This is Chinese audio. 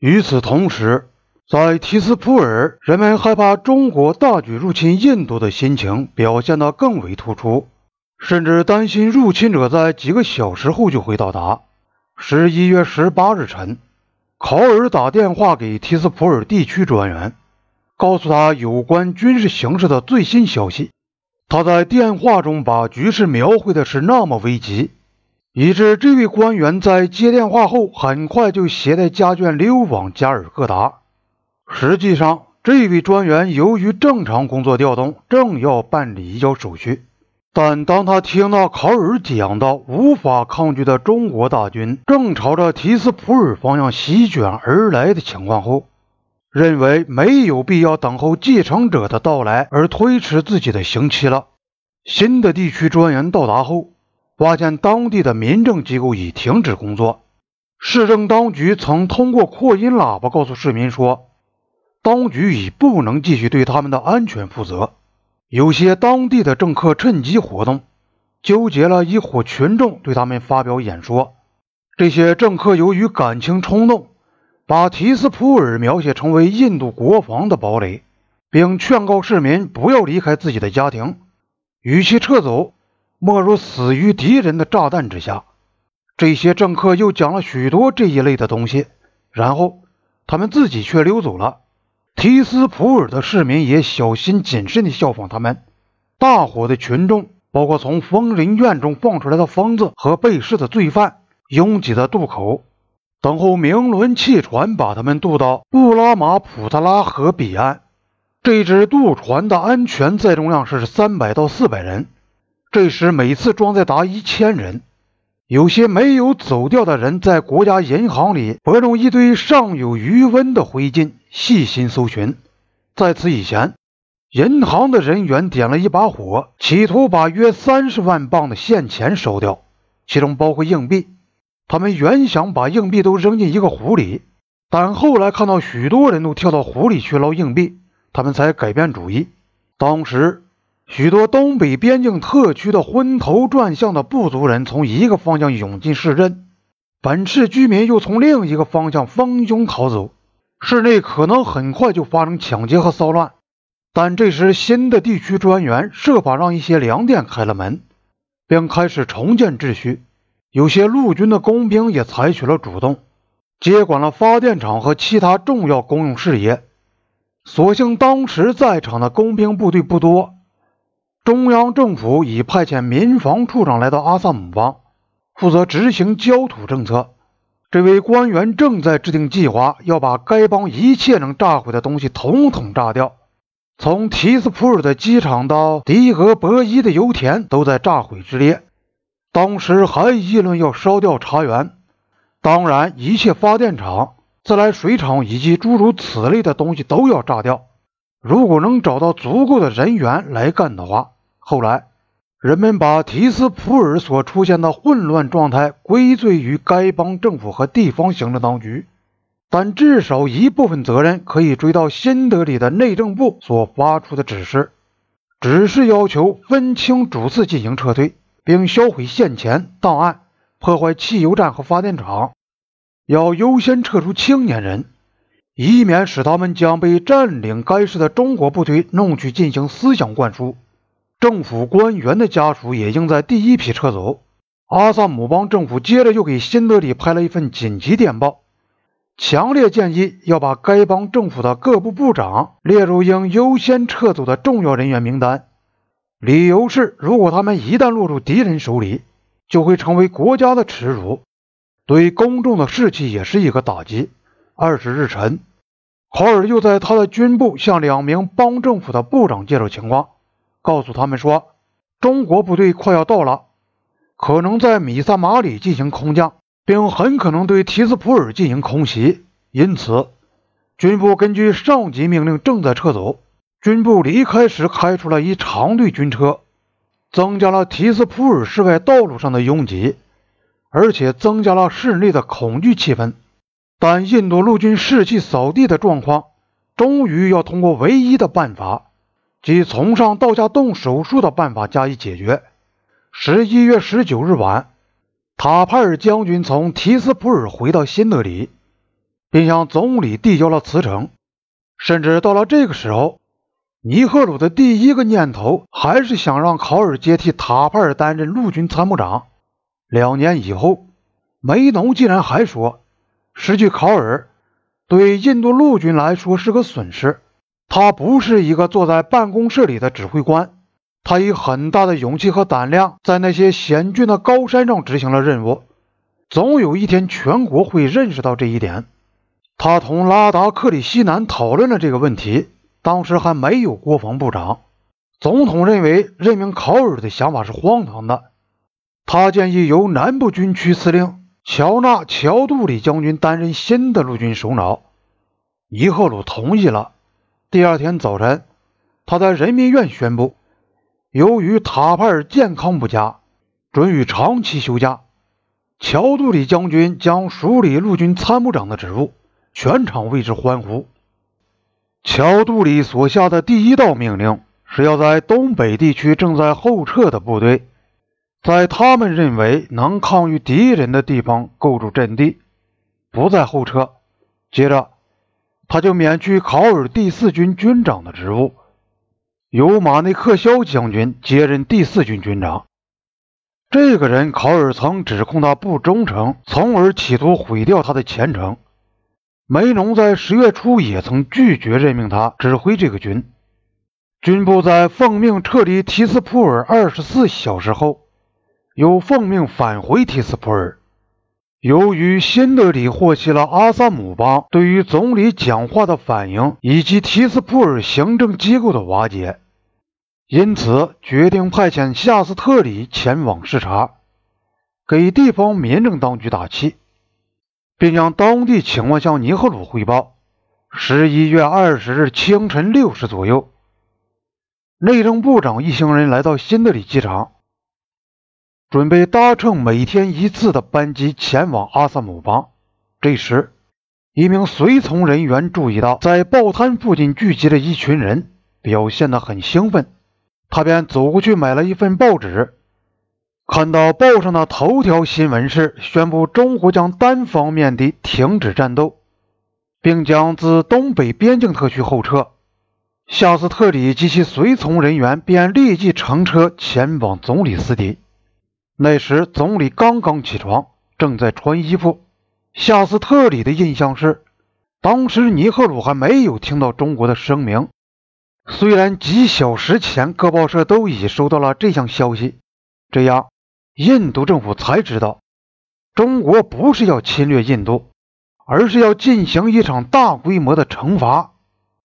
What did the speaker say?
与此同时，在提斯普尔，人们害怕中国大举入侵印度的心情表现得更为突出，甚至担心入侵者在几个小时后就会到达。十一月十八日晨，考尔打电话给提斯普尔地区专员，告诉他有关军事形势的最新消息。他在电话中把局势描绘的是那么危急。以致这位官员在接电话后，很快就携带家眷溜往加尔各答。实际上，这位专员由于正常工作调动，正要办理移交手续。但当他听到考尔讲到无法抗拒的中国大军正朝着提斯普尔方向席卷而来的情况后，认为没有必要等候继承者的到来而推迟自己的刑期了。新的地区专员到达后。发现当地的民政机构已停止工作。市政当局曾通过扩音喇叭告诉市民说，当局已不能继续对他们的安全负责。有些当地的政客趁机活动，纠结了一伙群众对他们发表演说。这些政客由于感情冲动，把提斯普尔描写成为印度国防的堡垒，并劝告市民不要离开自己的家庭，与其撤走。莫如死于敌人的炸弹之下。这些政客又讲了许多这一类的东西，然后他们自己却溜走了。提斯普尔的市民也小心谨慎地效仿他们。大伙的群众，包括从疯人院中放出来的疯子和被试的罪犯，拥挤在渡口，等候明轮汽船把他们渡到布拉马普特拉河彼岸。这只渡船的安全载重量是三百到四百人。这时，每次装载达一千人。有些没有走掉的人在国家银行里拨弄一堆尚有余温的灰烬，细心搜寻。在此以前，银行的人员点了一把火，企图把约三十万磅的现钱烧掉，其中包括硬币。他们原想把硬币都扔进一个湖里，但后来看到许多人都跳到湖里去捞硬币，他们才改变主意。当时。许多东北边境特区的昏头转向的部族人从一个方向涌进市镇，本市居民又从另一个方向蜂拥逃走，市内可能很快就发生抢劫和骚乱。但这时，新的地区专员设法让一些粮店开了门，并开始重建秩序。有些陆军的工兵也采取了主动，接管了发电厂和其他重要公用事业。所幸当时在场的工兵部队不多。中央政府已派遣民防处长来到阿萨姆邦，负责执行焦土政策。这位官员正在制定计划，要把该邦一切能炸毁的东西统统炸掉。从提斯普尔的机场到迪俄伯伊的油田都在炸毁之列。当时还议论要烧掉茶园，当然，一切发电厂、自来水厂以及诸如此类的东西都要炸掉。如果能找到足够的人员来干的话，后来人们把提斯普尔所出现的混乱状态归罪于该邦政府和地方行政当局，但至少一部分责任可以追到新德里的内政部所发出的指示，指示要求分清主次进行撤退，并销毁现钱档案，破坏汽油站和发电厂，要优先撤出青年人。以免使他们将被占领该市的中国部队弄去进行思想灌输。政府官员的家属也应在第一批撤走。阿萨姆邦政府接着又给新德里派了一份紧急电报，强烈建议要把该邦政府的各部部长列入应优先撤走的重要人员名单。理由是，如果他们一旦落入敌人手里，就会成为国家的耻辱，对公众的士气也是一个打击。二十日晨。考尔又在他的军部向两名邦政府的部长介绍情况，告诉他们说，中国部队快要到了，可能在米萨马里进行空降，并很可能对提斯普尔进行空袭。因此，军部根据上级命令正在撤走。军部离开时开出了一长队军车，增加了提斯普尔市外道路上的拥挤，而且增加了市内的恐惧气氛。但印度陆军士气扫地的状况，终于要通过唯一的办法，即从上到下动手术的办法加以解决。十一月十九日晚，塔帕尔将军从提斯普尔回到新德里，并向总理递交了辞呈。甚至到了这个时候，尼赫鲁的第一个念头还是想让考尔接替塔帕尔担任陆军参谋长。两年以后，梅农竟然还说，失去考尔对印度陆军来说是个损失。他不是一个坐在办公室里的指挥官，他以很大的勇气和胆量在那些险峻的高山上执行了任务。总有一天，全国会认识到这一点。他同拉达克里希南讨论了这个问题，当时还没有国防部长。总统认为任命考尔的想法是荒唐的，他建议由南部军区司令乔纳·乔杜里将军担任新的陆军首脑。尼赫鲁同意了。第二天早晨，他在人民院宣布，由于塔帕尔健康不佳，准予长期休假。乔杜里将军将署理陆军参谋长的职务。全场为之欢呼。乔杜里所下的第一道命令是要在东北地区正在后撤的部队，在他们认为能抗御敌人的地方构筑阵地，不再后撤。接着，他就免去考尔第四军军长的职务，由马内克肖将军接任第四军军长。这个人，考尔曾指控他不忠诚，从而企图毁掉他的前程。梅农在十月初也曾拒绝任命他指挥这个军。军部在奉命撤离提斯普尔二十四小时后，又奉命返回提斯普尔。由于新德里获悉了阿萨姆邦对于总理讲话的反应以及提斯普尔行政机构的瓦解，因此决定派遣夏斯特里前往视察，给地方民政当局打气。并将当地情况向尼赫鲁汇报。十一月二十日清晨六时左右，内政部长一行人来到新德里机场，准备搭乘每天一次的班机前往阿萨姆邦。这时，一名随从人员注意到在报摊附近聚集了一群人，表现得很兴奋，他便走过去买了一份报纸。看到报上的头条新闻是宣布中国将单方面地停止战斗，并将自东北边境特区后撤。夏斯特里及其随从人员便立即乘车前往总理司邸。那时总理刚刚起床，正在穿衣服。夏斯特里的印象是，当时尼赫鲁还没有听到中国的声明。虽然几小时前各报社都已收到了这项消息，这样。印度政府才知道，中国不是要侵略印度，而是要进行一场大规模的惩罚。